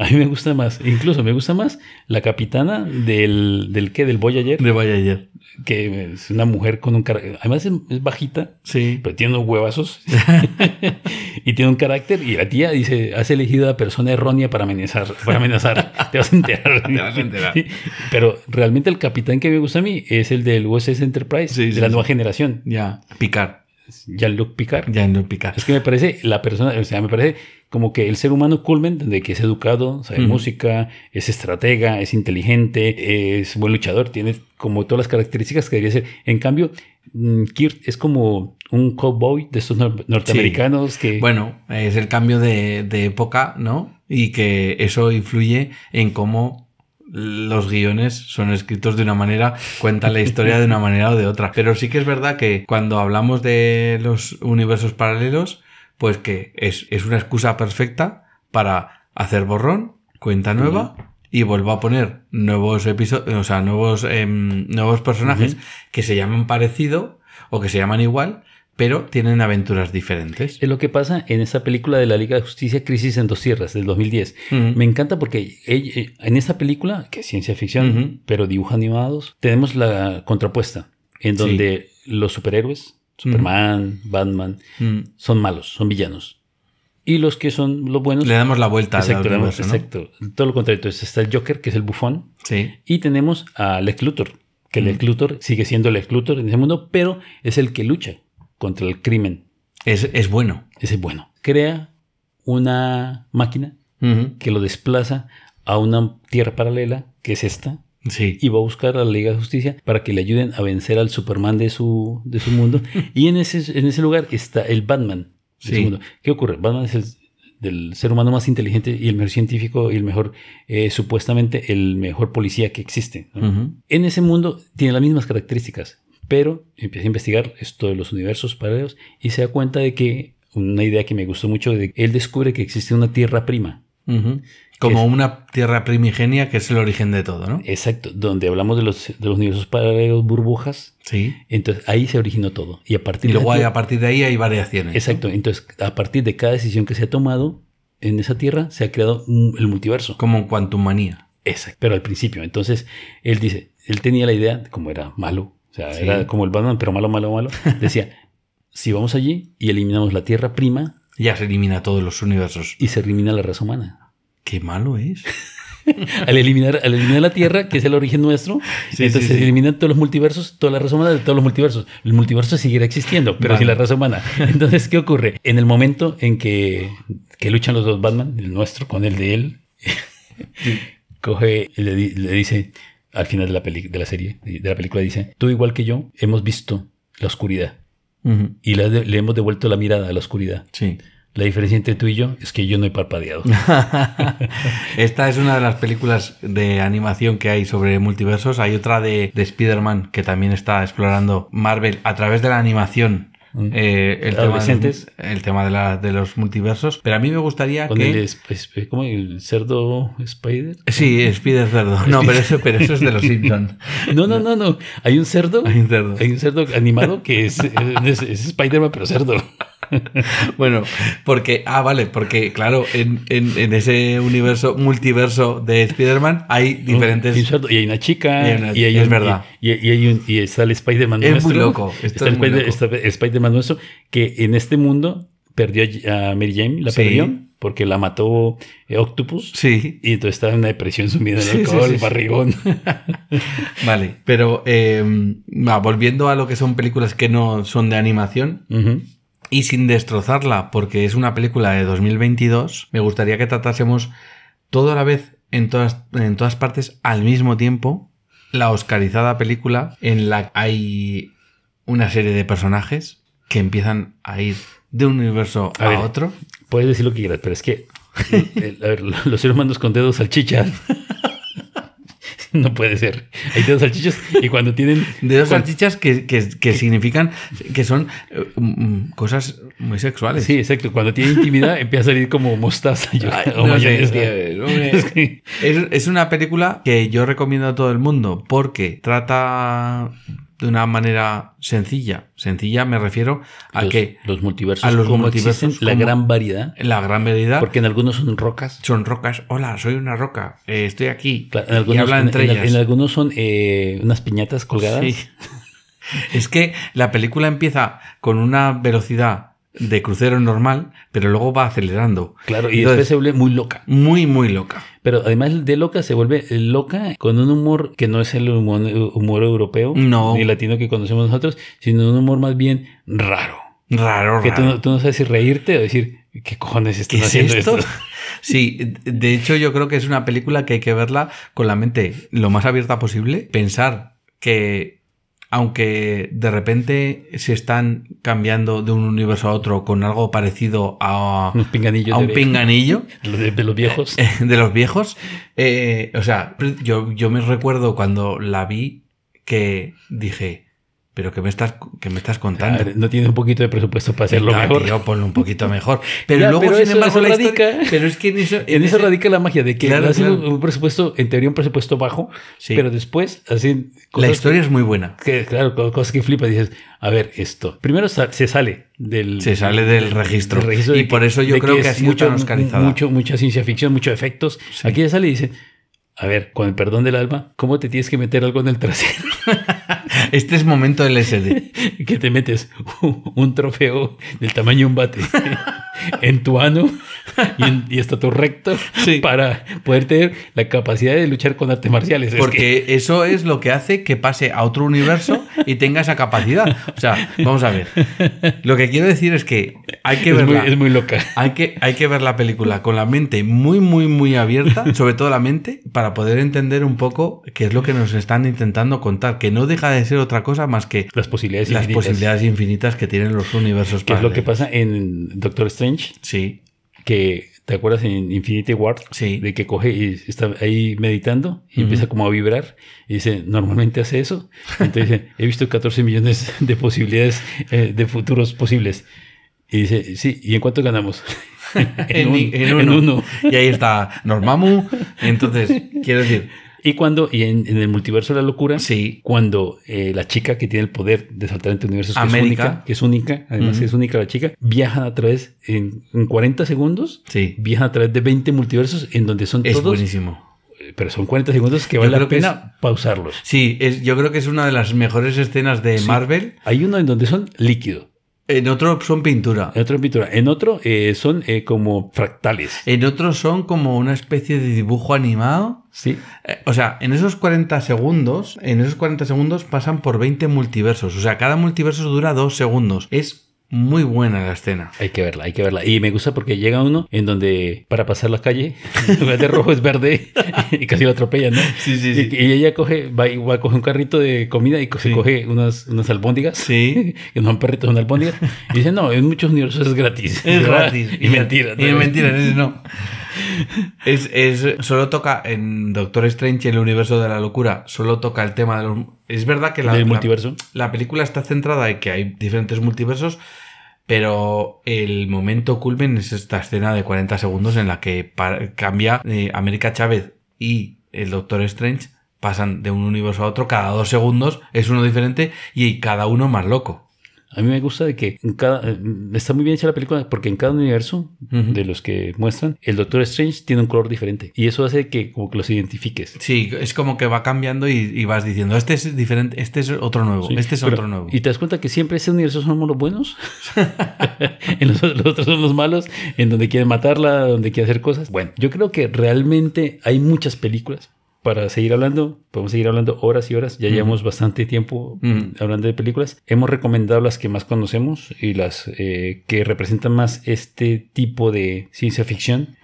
A mí me gusta más, incluso me gusta más la capitana del, del ¿qué? Del Voyager, De Voyager. que es una mujer con un carácter, además es, es bajita, Sí. pero tiene unos huevazos y tiene un carácter y la tía dice, has elegido a la persona errónea para amenazar, para amenazar, te vas a enterar. Te vas a enterar. Sí, Pero realmente el capitán que me gusta a mí es el del USS Enterprise, Sí, de la nueva generación, Ya. Picar. Jean-Luc Picard. Ya no Picar. Es que me parece la persona, o sea, me parece como que el ser humano culmen de que es educado, sabe música, es estratega, es inteligente, es buen luchador, tiene como todas las características que debería ser. En cambio, mm, Kirk es como un cowboy de estos nor- norteamericanos que... Bueno, es el cambio de, de época, ¿no? Y que eso influye en cómo los guiones son escritos de una manera, cuentan la historia de una manera o de otra. Pero sí que es verdad que cuando hablamos de los universos paralelos, pues que es, es una excusa perfecta para hacer borrón, cuenta nueva. Y vuelvo a poner nuevos episodios, o sea, nuevos, em, nuevos personajes que se llaman parecido o que se llaman igual, pero tienen aventuras diferentes. Es lo que pasa en esta película de la Liga de Justicia, Crisis en dos tierras, del 2010. Ujú. Me encanta porque ella- eh, en esta película, que es ciencia ficción, Ujú. pero dibujos animados, tenemos la contrapuesta, en Sí. donde los superhéroes, Superman, Batman, Mm. son malos, son villanos. Y los que son los buenos... Le damos la vuelta al exacto, le damos- universo, ¿no? exacto. Todo lo contrario. Entonces está el Joker, que es el bufón, Sí. y tenemos a Lex Luthor, que Mm. Lex Luthor sigue siendo Lex Luthor en ese mundo, pero es el que lucha contra el crimen. Es, es bueno. Ese es bueno. Crea una máquina que lo desplaza a una tierra paralela, que es esta, Sí. y va a buscar a la Liga de Justicia para que le ayuden a vencer al Superman de su, de su mundo. y en ese, en ese lugar está el Batman. de su Sí. mundo. ¿Qué ocurre? Batman es el del ser humano más inteligente y el mejor científico y el mejor, eh, supuestamente, el mejor policía que existe. En ese mundo tiene las mismas características, pero empieza a investigar esto de los universos paralelos y se da cuenta de que una idea que me gustó mucho, de él descubre que existe una tierra prima. Como es- una tierra primigenia que es el origen de todo, ¿no? Exacto, donde hablamos de los, de los universos paralelos, burbujas. Sí. Entonces ahí se originó todo. Y a partir Y luego de hay- a partir de ahí hay variaciones. Exacto, entonces a partir de cada decisión que se ha tomado en esa tierra se ha creado un- el multiverso. Como en Quantum Manía. Exacto, pero al principio. Entonces él dice, él tenía la idea, como era malo, o sea, Sí. era como el Batman, pero malo, malo, malo. Decía, si vamos allí y eliminamos la tierra prima Ya se elimina todos los universos. y se elimina la raza humana. Qué malo es. Al eliminar, al eliminar la tierra, que es el origen nuestro, Sí, entonces sí, se eliminan todos los multiversos, toda la raza humana de todos los multiversos. El multiverso seguirá existiendo, pero Vale. sin la raza humana. Entonces, ¿qué ocurre? En el momento en que, que luchan los dos Batman, el nuestro con el de él, coge y le, le dice, al final de la, peli- de la serie, de la película, dice, tú igual que yo, hemos visto la oscuridad y le, le hemos devuelto la mirada a la oscuridad. Sí. La diferencia entre tú y yo es que yo no he parpadeado. Esta es una de las películas de animación que hay sobre multiversos. Hay otra de, de Spider-Man que también está explorando Marvel a través de la animación. Eh, el, tema de el tema de, la- de los multiversos. Pero a mí me gustaría Con que. el, ¿cómo? el cerdo Spider. Sí, Spider Cerdo. No, pero eso, pero eso es de los Simpsons. No, no, no, no. Hay un cerdo. Hay un cerdo. Hay un cerdo animado que es, es, es Spider-Man, pero cerdo. Bueno, porque, ah, vale, porque claro, en, en- en ese universo, multiverso de Spider-Man hay diferentes... Y hay una chica. Y hay una- y hay es un- verdad. Y, y hay un, y está el Spider-Man Es nuestro. muy loco, esto Está es el, muy loco. está Spider-Man nuestro que en este mundo perdió a Mary Jane, la Sí. perdió porque la mató eh, Octopus. Sí, Y entonces estaba en una depresión sumida en Sí, alcohol, sí, barrigón. vale. Pero eh, va, volviendo a lo que son películas que no son de animación Ujú. Y sin destrozarla, porque es una película de 2022, me gustaría que tratásemos todo a la vez en todas, en todas partes al mismo tiempo la oscarizada película en la que hay una serie de personajes que empiezan a ir de un universo A a, ver. otro. Puedes decir lo que quieras, pero es que eh, a ver, los seres humanos con dedos salchicha no puede ser. Hay dedos salchichas y cuando tienen De dos cuando- salchichas que, que- que significan que son eh, mm, cosas muy sexuales. Sí, exacto. Cuando tiene intimidad empieza a salir como mostaza yo- Ay, o no sé, mayonesa. tío, hombre. Es que- Es, es una película que yo recomiendo a todo el mundo porque trata de una manera sencilla. Sencilla me refiero a los, que los multiversos, a los cómo multiversos, existen, la gran variedad, la gran variedad porque en algunos son rocas. son rocas. Hola, soy una roca. eh, estoy aquí. Claro, en y algunos, hablan en- entre en- ellas. en algunos son eh, unas piñatas colgadas. Sí. Es que la película empieza con una velocidad de crucero normal, pero luego va acelerando. Claro, y Entonces, después se vuelve muy loca. Muy, muy loca. Pero además de loca, se vuelve loca con un humor que no es el humor, humor europeo No. ni latino que conocemos nosotros, sino un humor más bien raro. Raro, Que tú, raro. no- tú no sabes si reírte o decir, ¿qué cojones ¿Qué están es haciendo esto? esto? Sí, de hecho yo creo que es una película que hay que verla con la mente lo más abierta posible, pensar que aunque de repente se están cambiando de un universo a otro con algo parecido a, Unos pinganillos a un de, pinganillo de, de- de los viejos. eh, de los viejos, eh, o sea, yo, yo me recuerdo cuando la vi que dije, pero ¿qué me estás, qué me estás contando? no tiene un poquito de presupuesto para hacerlo mejor. tío, ponlo un poquito mejor. Pero Ya, luego, pero sin embargo, la historia- radica- Pero es que en eso... En eso ese- radica la magia de que Claro, hacen claro. un, presupuesto, en teoría un presupuesto bajo, Sí. pero después hacen La cosas historia es muy buena. que, claro, co- cosas que flipas. Dices, a ver, esto. Primero se sale del, Se sale del registro. del registro Y de por eso yo creo que ha es sido mucho, tan oscarizada. Mucho, mucha ciencia ficción, muchos efectos. Aquí ya sale y dice, a ver, con el perdón del alma, ¿cómo te tienes que meter algo en el trasero? Este es momento LSD. que te metes un trofeo del tamaño de un bate en tu ano y, en- y hasta tu recto Sí. para poder tener la capacidad de luchar con artes marciales. Es que- Porque eso es lo que hace que pase a otro universo y tenga esa capacidad. O sea, vamos a ver. Lo que quiero decir es que hay que es, muy, es muy loca. Hay que, hay que ver la película con la mente muy, muy, muy abierta, sobre todo la mente, para poder entender un poco qué es lo que nos están intentando contar, que no deja de ser otra cosa más que Las posibilidades las infinitas. posibilidades infinitas que tienen los universos. Que es lo que pasa en Doctor Strange, Sí, que te acuerdas en Infinity War, Sí. de que coge y está ahí meditando y empieza como a vibrar y dice, normalmente hace eso. Entonces dice, he visto 14 millones de posibilidades eh, de futuros posibles. Y dice, sí, ¿y en cuánto ganamos? en, un- en en uno. uno. Y ahí está Normamu. Entonces, quiero decir, Y cuando, y en, en el multiverso de la locura, sí, cuando eh, la chica que tiene el poder de saltar entre universos, que es única, que es única, además es única la chica, viajan a través, en, en 40 segundos, sí, viajan a través de 20 multiversos en donde son es todos, buenísimo. eh, pero son 40 segundos que vale la pena pausarlos. Sí, es, yo creo que es una de las mejores escenas de Sí. Marvel. Hay uno en donde son líquido, En otro son pintura. en otro pintura, en otro eh, son eh, como fractales. En otro son como una especie de dibujo animado. Sí, Eh, O sea, en esos 40 segundos, en esos 40 segundos pasan por 20 multiversos. O sea, cada multiverso dura dos segundos. Es muy buena la escena. hay que verla, hay que verla. Y me gusta porque llega uno en donde para pasar la calle, en vez de rojo es verde y casi lo atropellan, ¿no? Sí, sí, sí. y ella coge, va, y va a coger un carrito de comida y co- se Sí. coge unas, unas albóndigas. Sí. que no son perritos, son albóndigas. Y dice, no, en muchos universos es gratis. Es gratis. Y mentira. Y mentira, en ese no. Es, es- solo toca en Doctor Strange el universo de la locura, solo toca el tema de los... Es verdad que la, Del la- multiverso. la película está centrada en que hay diferentes multiversos, pero el momento culmen es esta escena de 40 segundos en la que cambia eh, América Chávez y el Doctor Strange pasan de un universo a otro cada dos segundos, es uno diferente y cada uno más loco. A mí me gusta de que en cada, eh, está muy bien hecha la película porque en cada universo Ujú. de los que muestran, el Doctor Strange tiene un color diferente. Y eso hace que como que los identifiques. Sí, es como que va cambiando y, y vas diciendo, este es diferente, este es otro nuevo, Sí, este es pero- otro nuevo. Y te das cuenta que siempre ese universo somos los buenos. en los, los otros son los malos, en donde quieren matarla, donde quieren hacer cosas. Bueno, yo creo que realmente hay muchas películas. Para seguir hablando, podemos seguir hablando horas y horas. Ya llevamos bastante tiempo hablando de películas. Hemos recomendado las que más conocemos y las eh, que representan más este tipo de ciencia ficción.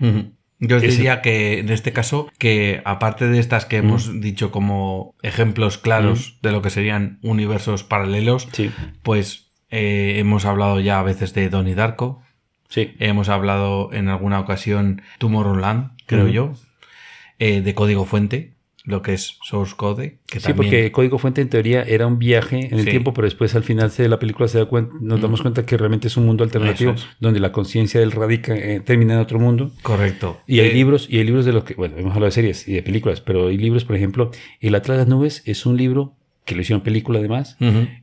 Yo os diría que en este caso, que aparte de estas que hemos dicho como ejemplos claros de lo que serían universos paralelos, Sí, pues eh, hemos hablado ya a veces de Donnie Darko, sí. hemos hablado en alguna ocasión Tomorrowland, creo yo, eh, de código fuente, lo que es Source Code, que Sí, también... porque Código Fuente en teoría era un viaje en el Sí. tiempo, pero después al final de la película se da cuenta, nos damos cuenta que realmente es un mundo alternativo es. donde la conciencia del radica eh, termina en otro mundo. Correcto. Y hay Eh, libros, y hay libros de lo que, bueno, hemos hablado de series y de películas, pero hay libros, por ejemplo, El Atlas de las Nubes es un libro que lo hicieron película además,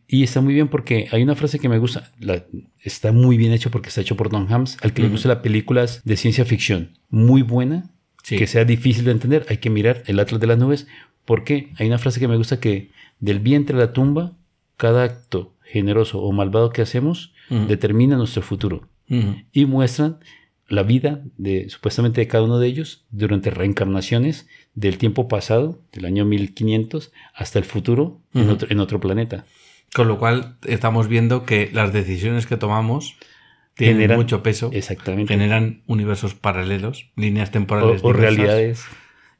y está muy bien porque hay una frase que me gusta, la- está muy bien hecho porque está hecho por Don Hams, al que le gusta las películas de ciencia ficción, muy buena, Sí. que sea difícil de entender, hay que mirar el Atlas de las Nubes, porque hay una frase que me gusta que del vientre a la tumba, cada acto generoso o malvado que hacemos determina nuestro futuro y muestran la vida de supuestamente de cada uno de ellos durante reencarnaciones del tiempo pasado, del año 1500, hasta el futuro en, otro, en otro planeta. Con lo cual estamos viendo que las decisiones que tomamos tienen Generan- mucho peso. Exactamente. generan universos paralelos, líneas o, temporales o diversas, realidades.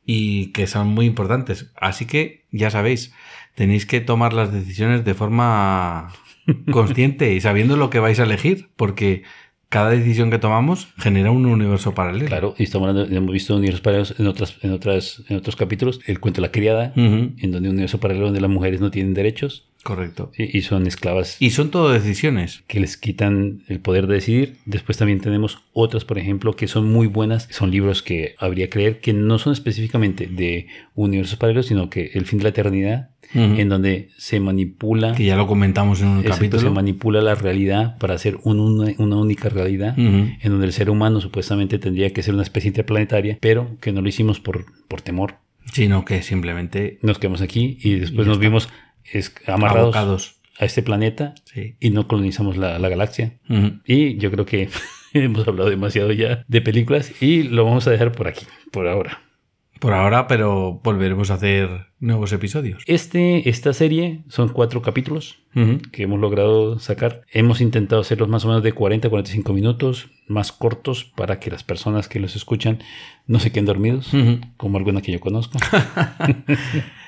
y que son muy importantes. Así que ya sabéis, tenéis que tomar las decisiones de forma consciente y sabiendo lo que vais a elegir, porque cada decisión que tomamos genera un universo paralelo. Claro, y estamos hablando, hemos visto universos paralelos en otras, en otras, en otros capítulos. El cuento de la criada, en donde un universo paralelo donde las mujeres no tienen derechos Correcto. ¿sí? y son esclavas Y son todo decisiones. que les quitan el poder de decidir. Después también tenemos otras, por ejemplo, que son muy buenas. Son libros que habría que leer que no son específicamente de universos paralelos, sino que El fin de la eternidad, en donde se manipula, Que ya lo comentamos en un exacto, capítulo. se manipula la realidad para hacer un- una, una única realidad. En donde el ser humano supuestamente tendría que ser una especie interplanetaria, pero que no lo hicimos por, por temor. Sino que simplemente Nos quedamos aquí y después nos vimos es- amarrados abocados. a este planeta Sí. y no colonizamos la, la galaxia. Y yo creo que hemos hablado demasiado ya de películas y lo vamos a dejar por aquí, por ahora. Por ahora, pero volveremos a hacer nuevos episodios. Este, esta serie son cuatro capítulos que hemos logrado sacar. Hemos intentado hacerlos más o menos de 40 a 45 minutos, más cortos, para que las personas que los escuchan no se queden dormidos, como alguna que yo conozco.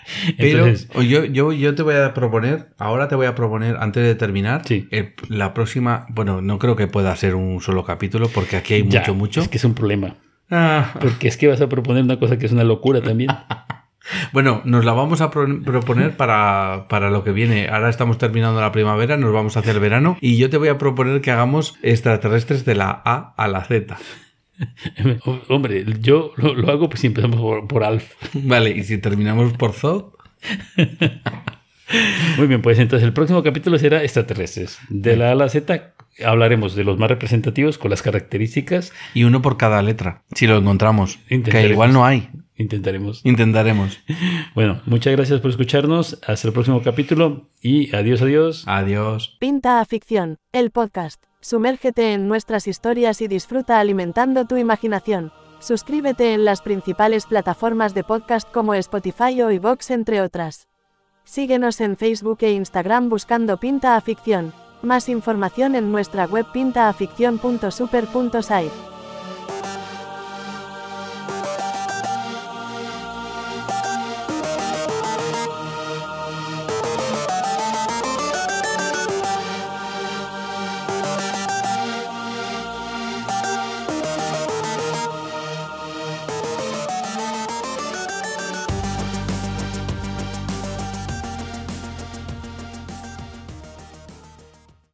Pero Entonces, yo, yo, yo te voy a proponer, ahora te voy a proponer, antes de terminar, Sí. el- la próxima, bueno, no creo que pueda ser un solo capítulo, porque aquí hay ya, mucho, mucho. Es que es un problema. Ah, Porque es que vas a proponer una cosa que es una locura también. bueno, nos la vamos a pro- proponer para, para lo que viene. Ahora estamos terminando la primavera, nos vamos hacia el verano, y yo te voy a proponer que hagamos extraterrestres de la A a la Z. Hombre, yo lo, lo hago pues si empezamos por, por Alf. Vale, y si terminamos por Zod, Muy bien, pues entonces el próximo capítulo será extraterrestres. De la A a la Z hablaremos de los más representativos con las características. y uno por cada letra, si lo encontramos. Que igual no hay. Intentaremos. Intentaremos. Bueno, muchas gracias por escucharnos. Hasta el próximo capítulo y adiós, adiós. Adiós. Pinta a Ficción, el podcast. Sumérgete en nuestras historias y disfruta alimentando tu imaginación. Suscríbete en las principales plataformas de podcast como Spotify o iVoox entre otras. Síguenos en Facebook e Instagram buscando Pinta a Ficción. Más información en nuestra web pintaaficción.super.site.